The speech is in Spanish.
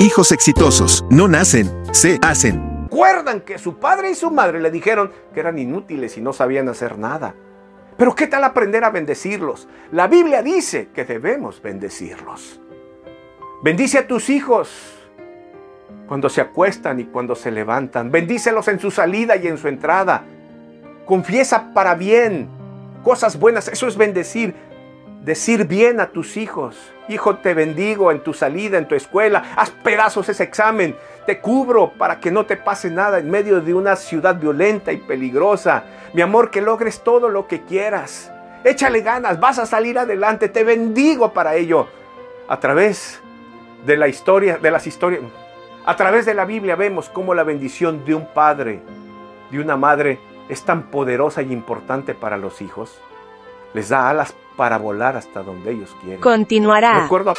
Hijos exitosos no nacen, se hacen. Recuerdan que su padre y su madre le dijeron que eran inútiles y no sabían hacer nada. Pero ¿qué tal aprender a bendecirlos? La Biblia dice que debemos bendecirlos. Bendice a tus hijos cuando se acuestan y cuando se levantan. Bendícelos en su salida y en su entrada. Confiesa para bien cosas buenas. Eso es bendecir. Decir bien a tus hijos. Hijo, te bendigo en tu salida, en tu escuela. Haz pedazos ese examen. Te cubro para que no te pase nada en medio de una ciudad violenta y peligrosa. Mi amor, que logres todo lo que quieras. Échale ganas, vas a salir adelante. Te bendigo para ello. A través de la historia, de las historias, a través de la Biblia vemos cómo la bendición de un padre, de una madre, es tan poderosa y importante para los hijos. Les da alas para volar hasta donde ellos quieren. Continuará. Recuerdo